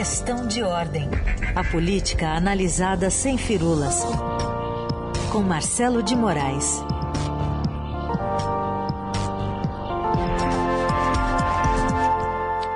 Questão de ordem. A política analisada sem firulas. Com Marcelo de Moraes.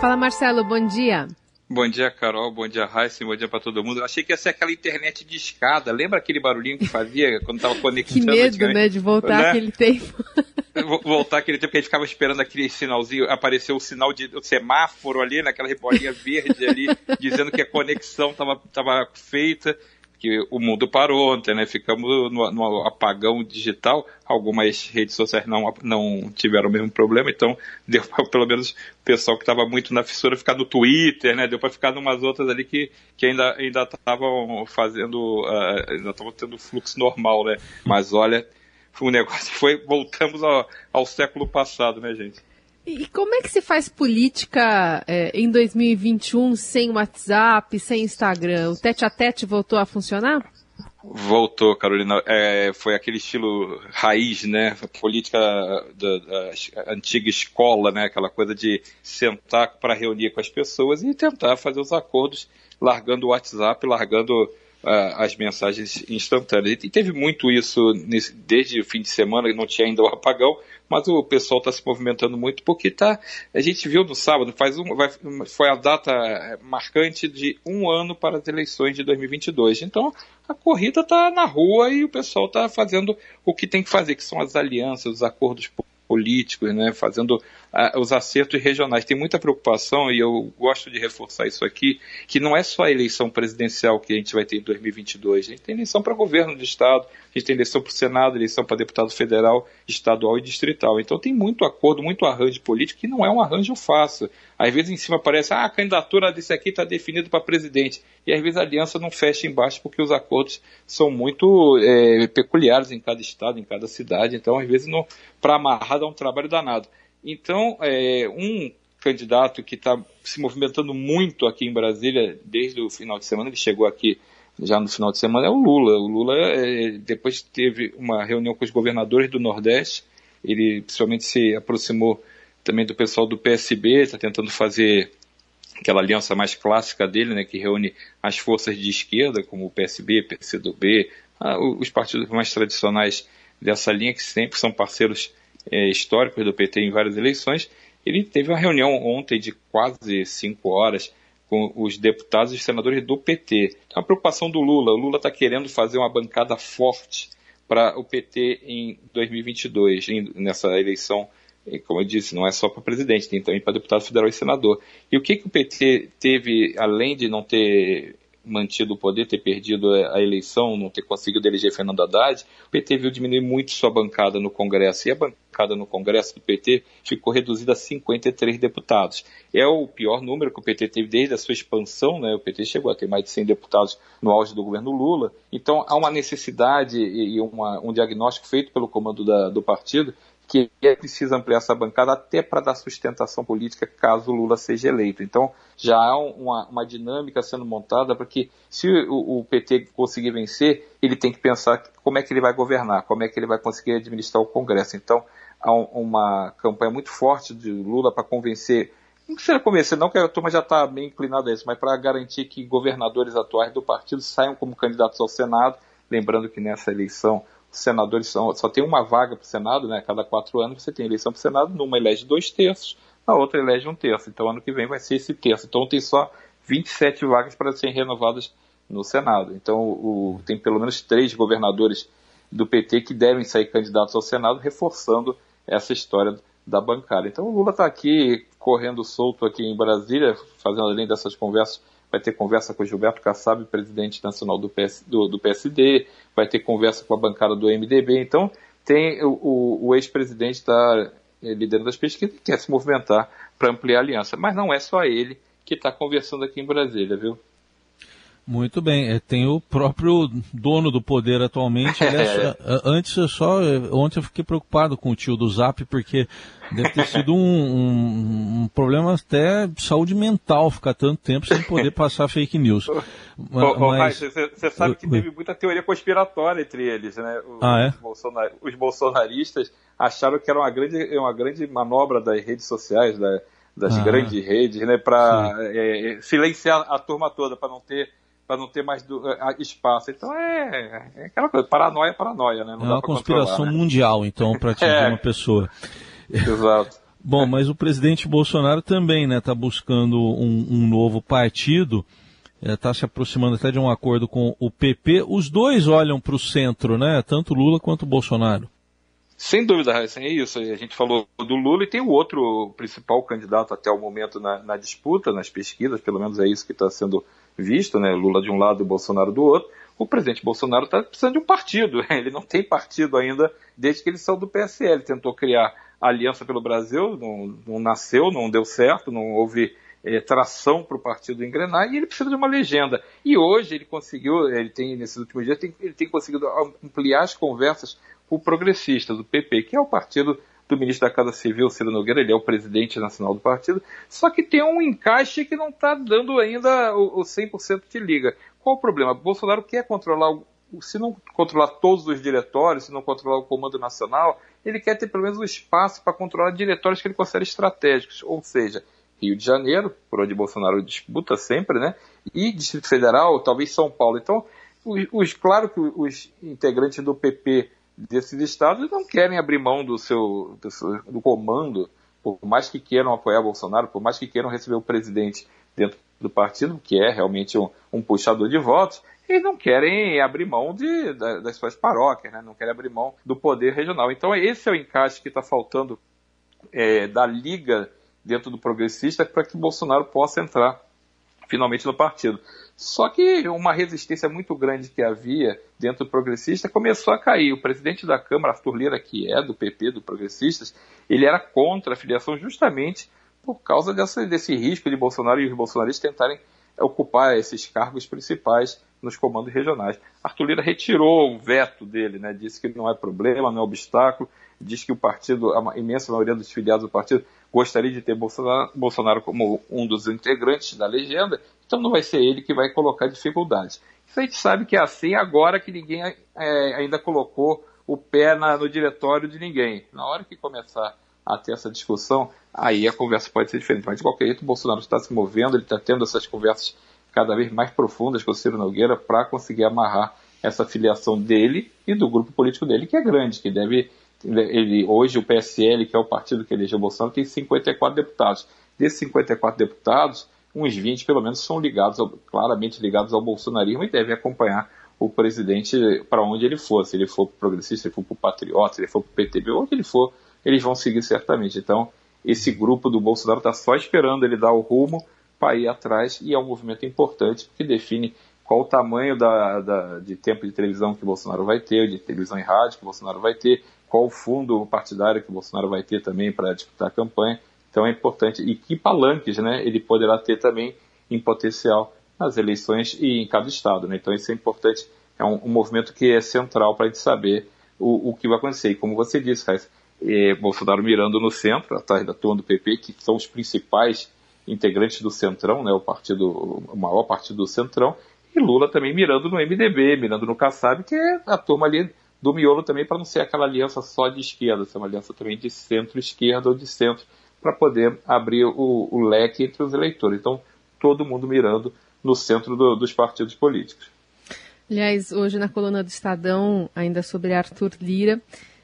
Fala Marcelo, bom dia. Bom dia, Carol. Bom dia, Raíssa. Bom dia para todo mundo. Eu achei que ia ser aquela internet de escada. Lembra aquele barulhinho que fazia quando estava conectando? Que medo, né, de voltar né? aquele tempo. voltar aquele tempo que a gente ficava esperando aquele sinalzinho, apareceu o sinal de semáforo ali, naquela bolinha verde ali, dizendo que a conexão estava tava feita que o mundo parou ontem, né? Ficamos no, no, apagão digital. Algumas redes sociais não, não tiveram o mesmo problema, então deu para, pelo menos, o pessoal que estava muito na fissura ficar no Twitter, né? Deu para ficar numas outras ali que, que ainda ainda estavam fazendo, uh, ainda estavam tendo fluxo normal, né? Mas olha, o negócio foi, voltamos ao, ao século passado, né, gente? E como é que se faz política é, em 2021 sem WhatsApp, sem Instagram? O tete a tete voltou a funcionar? Voltou, Carolina. É, foi aquele estilo raiz, né? Política da, da, antiga escola, né? Aquela coisa de sentar para reunir com as pessoas e tentar fazer os acordos, largando o WhatsApp, largando uh, as mensagens instantâneas. E teve muito isso nesse, desde o fim de semana, não tinha ainda o apagão, mas o pessoal está se movimentando muito porque tá, a gente viu no sábado, faz um, vai, foi a data marcante de um ano para as eleições de 2022. Então a corrida está na rua e o pessoal está fazendo o que tem que fazer, que são as alianças, os acordos políticos, né, fazendo os acertos regionais. Tem muita preocupação, e eu gosto de reforçar isso aqui, que não é só a eleição presidencial que a gente vai ter em 2022. A gente tem eleição para governo do Estado, a gente tem eleição para o Senado, eleição para deputado federal, estadual e distrital. Então tem muito acordo, muito arranjo político, que não é um arranjo fácil. Às vezes em cima parece, ah, a candidatura desse aqui está definida para presidente. E às vezes a aliança não fecha embaixo porque os acordos são muito é, peculiares em cada estado, em cada cidade. Então, às vezes, para amarrar dá um trabalho danado. Então, é, um candidato que está se movimentando muito aqui em Brasília desde o final de semana, ele chegou aqui já no final de semana, é o Lula. O Lula, é, depois teve uma reunião com os governadores do Nordeste, ele principalmente se aproximou também do pessoal do PSB, está tentando fazer aquela aliança mais clássica dele, né, que reúne as forças de esquerda, como o PSB, PCdoB, os partidos mais tradicionais dessa linha, que sempre são parceiros é, históricos do PT em várias eleições. Ele teve uma reunião ontem de quase cinco horas com os deputados e senadores do PT. Então, a preocupação do Lula, o Lula está querendo fazer uma bancada forte para o PT em 2022, nessa eleição, como eu disse, não é só para presidente, tem também para deputado federal e senador. E o que, que o PT teve, além de não ter mantido o poder, ter perdido a eleição, não ter conseguido eleger Fernando Haddad, o PT viu diminuir muito sua bancada no Congresso. E a bancada no Congresso do PT ficou reduzida a 53 deputados. É o pior número que o PT teve desde a sua expansão, né? O PT chegou a ter mais de 100 deputados no auge do governo Lula. Então há uma necessidade e uma, um diagnóstico feito pelo comando da, do partido que é preciso ampliar essa bancada até para dar sustentação política caso Lula seja eleito. Então, já há uma, uma dinâmica sendo montada para que, se o, o, PT conseguir vencer, ele tem que pensar como é que ele vai governar, como é que ele vai conseguir administrar o Congresso. Então, há um, uma campanha muito forte de Lula para convencer, não precisa convencer, não, que a turma já está bem inclinada a isso, mas para garantir que governadores atuais do partido saiam como candidatos ao Senado. Lembrando que nessa eleição senadores são, só tem uma vaga para o Senado, né? Cada quatro anos você tem eleição para o Senado, numa elege dois terços, na outra elege um terço. Então ano que vem vai ser esse terço. Então tem só 27 vagas para serem renovadas no Senado. Então o, tem pelo menos três governadores do PT que devem sair candidatos ao Senado, reforçando essa história da bancada. Então o Lula está aqui correndo solto aqui em Brasília, fazendo além dessas conversas vai ter conversa com o Gilberto Kassab, presidente nacional do, PS, do, do, PSD, vai ter conversa com a bancada do MDB. Então, tem o, o, o ex-presidente está eh, liderando as pesquisas e quer se movimentar para ampliar a aliança. Mas não é só ele que está conversando aqui em Brasília, viu? Muito bem, é, tem o próprio dono do poder atualmente. Aliás, é. antes eu só, ontem eu fiquei preocupado com o tio do Zap, porque deve ter sido um, um, um problema até de saúde mental ficar tanto tempo sem poder passar fake news. Mas, você sabe que teve muita teoria conspiratória entre eles, né? Os, ah, é? bolsonar, os bolsonaristas acharam que era uma grande, uma grande manobra das redes sociais, da, das ah, grandes redes, né, para é, é, silenciar a turma toda, para não ter para não ter mais do, espaço. Então é, é, aquela coisa, paranoia, paranoia, né? Não é uma conspiração né? mundial, então, para atingir é. uma pessoa. Exato. Bom, mas o presidente Bolsonaro também está né, buscando um, um, novo partido, está é, se aproximando até de um acordo com o PP. Os dois olham para o centro, né? Tanto Lula quanto Bolsonaro. Sem dúvida, é isso. A gente falou do Lula e tem o outro principal candidato até o momento na, na disputa, nas pesquisas, pelo menos é isso que está sendo visto, né? Lula de um lado e Bolsonaro do outro. O presidente Bolsonaro está precisando de um partido. Ele não tem partido ainda desde que ele saiu do PSL. Tentou criar Aliança pelo Brasil, não, não nasceu, não deu certo, não houve é, tração para o partido engrenar e ele precisa de uma legenda. E hoje ele conseguiu, ele tem nesses últimos dias, tem, ele tem conseguido ampliar as conversas o progressista do PP, que é o partido do ministro da Casa Civil, Ciro Nogueira, ele é o presidente nacional do partido, só que tem um encaixe que não está dando ainda o, o 100% de liga. Qual o problema? Bolsonaro quer controlar, se não controlar todos os diretórios, se não controlar o comando nacional, ele quer ter pelo menos um espaço para controlar diretórios que ele considera estratégicos, ou seja, Rio de Janeiro, por onde Bolsonaro disputa sempre, né? E Distrito Federal, talvez São Paulo. Então, os, os claro que os integrantes do PP desses estados não querem abrir mão do seu, do seu, do comando, por mais que queiram apoiar Bolsonaro, por mais que queiram receber o presidente dentro do partido, que é realmente um, um puxador de votos, eles não querem abrir mão de, das suas paróquias, né? não querem abrir mão do poder regional. Então esse é o encaixe que está faltando é, da liga dentro do progressista para que Bolsonaro possa entrar finalmente no partido. Só que uma resistência muito grande que havia dentro do progressista começou a cair. O presidente da Câmara, Arthur Lira, que é do PP, do Progressistas, ele era contra a filiação justamente por causa dessa, desse risco de Bolsonaro e os bolsonaristas tentarem ocupar esses cargos principais nos comandos regionais. Arthur Lira retirou o veto dele, né? disse que não é problema, não é obstáculo, disse que o partido, a imensa maioria dos filiados do partido, gostaria de ter Bolsonaro, Bolsonaro como um dos integrantes da legenda, então não vai ser ele que vai colocar dificuldades. Isso a gente sabe que é assim agora que ninguém é, ainda colocou o pé na, no diretório de ninguém. Na hora que começar a ter essa discussão, aí a conversa pode ser diferente. Mas de qualquer jeito, o Bolsonaro está se movendo, ele está tendo essas conversas cada vez mais profundas com o Ciro Nogueira para conseguir amarrar essa filiação dele e do grupo político dele, que é grande, que deve. Ele, hoje o PSL, que é o partido que elegeu o Bolsonaro, tem 54 deputados. Desses 54 deputados, uns 20 pelo menos são ligados, ao, claramente ligados ao bolsonarismo e devem acompanhar o presidente para onde ele for. Se ele for progressista, se ele for para o Patriota, se ele for para o PTB, onde ele for, eles vão seguir certamente. Então, esse grupo do Bolsonaro está só esperando ele dar o rumo para ir atrás e é um movimento importante porque define qual o tamanho da, da, de tempo de televisão que Bolsonaro vai ter, de televisão e rádio que Bolsonaro vai ter, qual o fundo partidário que Bolsonaro vai ter também para disputar a campanha. Então é importante. E que palanques né, ele poderá ter também em potencial nas eleições e em cada estado. Né? Então isso é importante. É um, um movimento que é central para a gente saber o, o, que vai acontecer. E como você disse, Raíssa, é, Bolsonaro mirando no centro, atrás da turma do PP, que são os principais integrantes do Centrão, né, o partido, o maior partido do Centrão, e Lula também mirando no MDB, mirando no Kassab, que é a turma ali do miolo também, para não ser aquela aliança só de esquerda, ser uma aliança também de centro-esquerda ou de centro para poder abrir o, o, leque entre os eleitores. Então, todo mundo mirando no centro do, dos partidos políticos. Aliás, hoje na coluna do Estadão, ainda sobre Arthur Lira,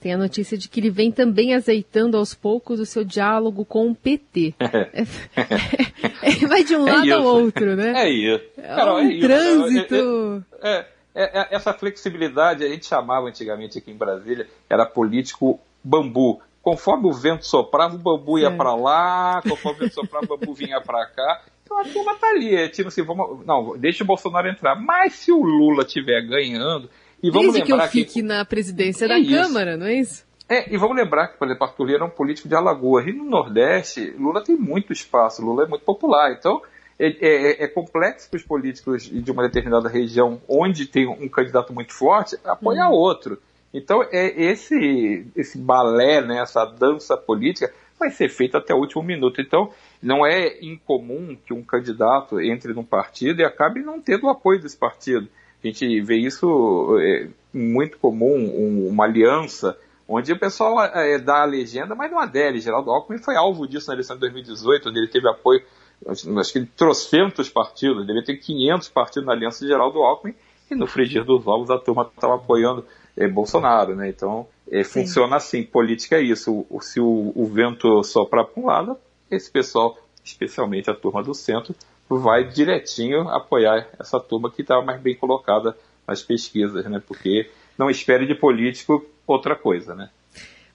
tem a notícia de que ele vem também azeitando aos poucos o seu diálogo com o PT. É, é, é, vai de um é lado ao outro, né? É isso. É um é trânsito. É, essa flexibilidade a gente chamava antigamente aqui em Brasília, era político bambu conforme o vento soprava, o bambu ia para lá, conforme o vento soprava, o bambu vinha para cá. Então a turma tá ali, é tipo assim, vamos, não, deixa o Bolsonaro entrar. Mas se o Lula estiver ganhando, e vamos Desde lembrar que eu fique que, na presidência é da isso. Câmara, não é isso? É, e vamos lembrar que, por exemplo, Arthur Lira é um político de Alagoas. E no Nordeste, Lula tem muito espaço, Lula é muito popular. Então, é, é, é complexo para os políticos de uma determinada região, onde tem um candidato muito forte, apoiar hum. outro. Então, é esse, esse balé, né, essa dança política, vai ser feita até o último minuto. Então, não é incomum que um candidato entre num partido e acabe não tendo o apoio desse partido. A gente vê isso é, muito comum, um, uma aliança onde o pessoal é, dá a legenda, mas não adere. Geraldo Alckmin foi alvo disso na eleição de 2018, onde ele teve apoio, acho que ele trocentos partidos, devia ter 500 partidos na aliança de Geraldo Alckmin, e no frigir dos ovos a turma estava apoiando é, Bolsonaro, né? Então, é, funciona assim, política é isso. O, se o, o vento soprar para um lado, esse pessoal, especialmente a turma do centro, vai direitinho apoiar essa turma que estava mais bem colocada nas pesquisas, né? Porque não espere de político outra coisa, né?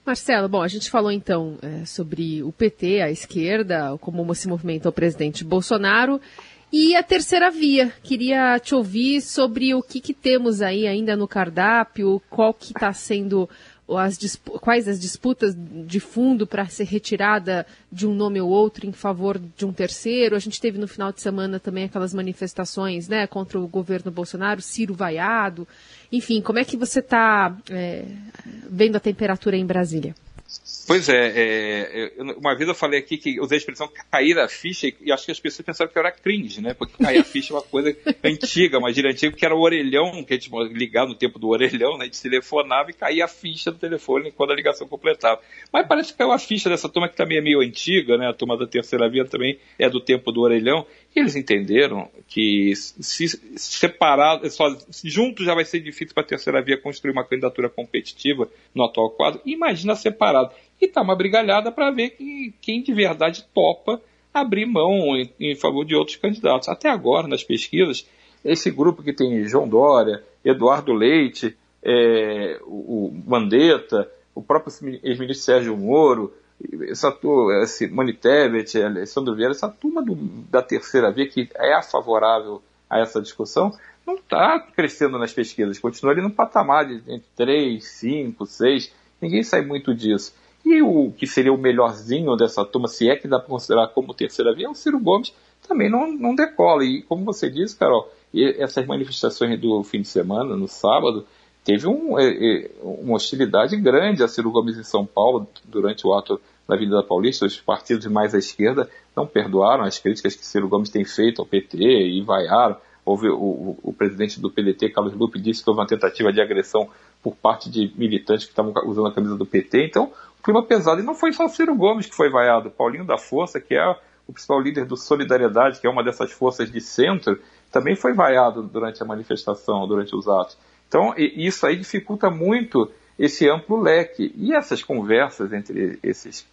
Marcelo, bom, a gente falou então é, sobre o PT, a esquerda, como se movimenta o presidente Bolsonaro. E a terceira via, queria te ouvir sobre o que, que temos aí ainda no cardápio, qual que está sendo as, quais as disputas de fundo para ser retirada de um nome ou outro em favor de um terceiro. A gente teve no final de semana também aquelas manifestações né, contra o governo Bolsonaro, Ciro vaiado. Enfim, como é que você está é, vendo a temperatura em Brasília? Pois é, é, uma vez eu falei aqui que usei a expressão cair a ficha e acho que as pessoas pensaram que era cringe, né? Porque cair a ficha é uma coisa antiga, uma gíria antiga, que era o orelhão, que a gente ligava no tempo do orelhão, né? A gente telefonava e caía a ficha do telefone quando a ligação completava. Mas parece que caiu a ficha dessa turma que também é meio antiga, né? A turma da terceira via também é do tempo do orelhão. Eles entenderam que se separado, só, juntos já vai ser difícil para a terceira via construir uma candidatura competitiva no atual quadro. Imagina separado e está uma brigalhada para ver que, quem de verdade topa abrir mão em, em, favor de outros candidatos. Até agora, nas pesquisas, esse grupo que tem João Dória, Eduardo Leite, é, o Mandetta, o próprio ex-ministro Sérgio Moro, essa turma, esse Tebet, Alessandro Vieira, essa turma do, da terceira via que é favorável a essa discussão, não está crescendo nas pesquisas, continua ali no patamar de entre 3, 5, 6, ninguém sai muito disso. E o que seria o melhorzinho dessa turma, se é que dá para considerar como terceira via, é o Ciro Gomes, também não, não decola. E como você disse, Carol, essas manifestações do fim de semana, no sábado, teve um, é, é, uma hostilidade grande a Ciro Gomes em São Paulo durante o ato na Avenida Paulista. Os partidos mais à esquerda não perdoaram as críticas que Ciro Gomes tem feito ao PT e vaiaram. Houve o, o, o, presidente do PDT, Carlos Lupe, disse que houve uma tentativa de agressão por parte de militantes que estavam usando a camisa do PT. Então, clima pesado. E não foi só Ciro Gomes que foi vaiado. Paulinho da Força, que é o principal líder do Solidariedade, que é uma dessas forças de centro, também foi vaiado durante a manifestação, durante os atos. Então, isso aí dificulta muito esse amplo leque. E essas conversas entre esses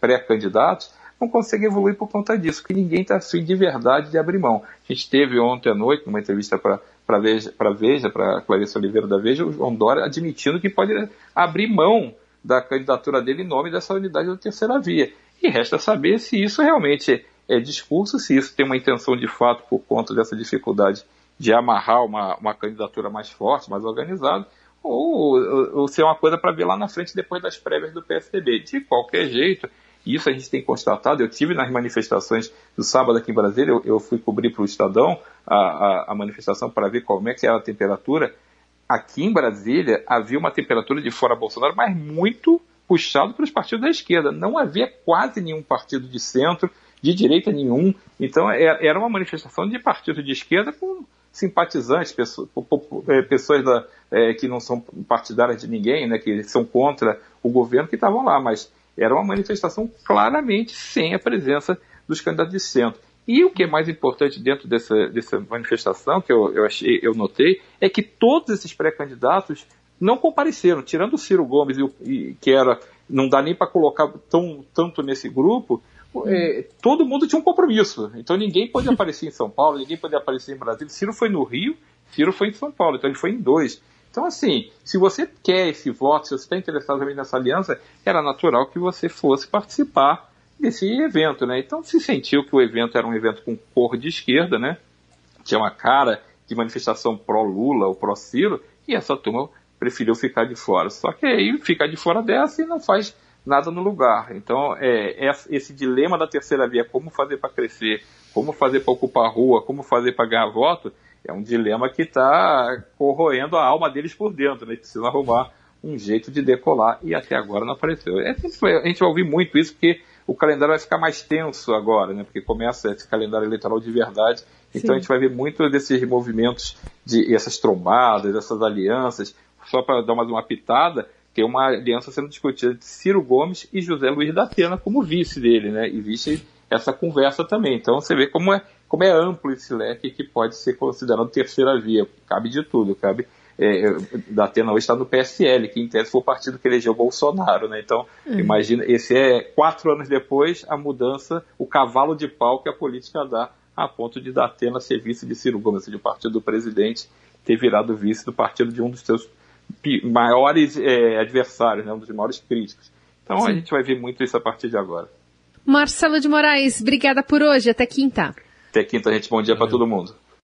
pré-candidatos não conseguem evoluir por conta disso, que ninguém está afim de verdade de abrir mão. A gente teve ontem à noite, numa entrevista para para Veja, para Veja, para Clarice Oliveira da Veja, o João Dória admitindo que pode abrir mão da candidatura dele em nome dessa unidade da terceira via. E resta saber se isso realmente é discurso, se isso tem uma intenção de fato por conta dessa dificuldade de amarrar uma, uma candidatura mais forte, mais organizada, ou, ou, ou se é uma coisa para ver lá na frente depois das prévias do PSDB. De qualquer jeito, isso a gente tem constatado. Eu tive nas manifestações do sábado aqui em Brasília, eu, eu fui cobrir para o Estadão a, a, a manifestação para ver como é que era a temperatura aqui em Brasília havia uma temperatura de fora Bolsonaro, mas muito puxado para os partidos da esquerda. Não havia quase nenhum partido de centro, de direita nenhum. Então é, era uma manifestação de partido de esquerda com simpatizantes, pessoas, é, pessoas da, é, que não são partidárias de ninguém, né, que são contra o governo, que estavam lá. Mas era uma manifestação claramente sem a presença dos candidatos de centro. E o que é mais importante dentro dessa, dessa manifestação, que eu, eu, achei, eu notei, é que todos esses pré-candidatos não compareceram, tirando o Ciro Gomes, e, que era não dá nem para colocar tão, tanto nesse grupo, é, todo mundo tinha um compromisso. Então ninguém pode aparecer em São Paulo, ninguém pode aparecer em Brasília. Ciro foi no Rio, Ciro foi em São Paulo, então ele foi em dois. Então, assim, se você quer esse voto, se você está interessado também nessa aliança, era natural que você fosse participar desse evento, né? Então se sentiu que o evento era um evento com cor de esquerda, né? Tinha uma cara de manifestação pró-Lula ou pró-Ciro, e essa turma preferiu ficar de fora. Só que aí fica de fora dessa e não faz nada no lugar. Então, é, é esse dilema da terceira via, como fazer para crescer, como fazer para ocupar a rua, como fazer para ganhar voto, é um dilema que está corroendo a alma deles por dentro. Né? Precisam arrumar um jeito de decolar e até agora não apareceu. É, a gente vai ouvir muito isso porque o calendário vai ficar mais tenso agora, né? Porque começa esse calendário eleitoral de verdade. Então Sim. a gente vai ver muito desses movimentos, de essas trombadas, essas alianças. Só para dar mais uma pitada, tem uma aliança sendo discutida de Ciro Gomes e José Luiz da Atena como vice dele, né? Existe essa conversa também. Então você vê como é, como é amplo esse leque que pode ser considerado terceira via. Cabe de tudo, cabe. É, é da Atena hoje está no PSL, que em tese foi o partido que elegeu Bolsonaro, né? Então, uhum. imagina, esse é quatro anos depois a mudança, o cavalo de pau que a política dá a ponto de Datena ser vice de Ciro Gomes, de partido do presidente, ter virado vice do partido de um dos seus maiores é, adversários, né, um dos maiores críticos. Então Sim. a gente vai ver muito isso a partir de agora. Marcelo de Moraes, obrigada por hoje. Até quinta. Até quinta, gente. Bom dia para todo mundo.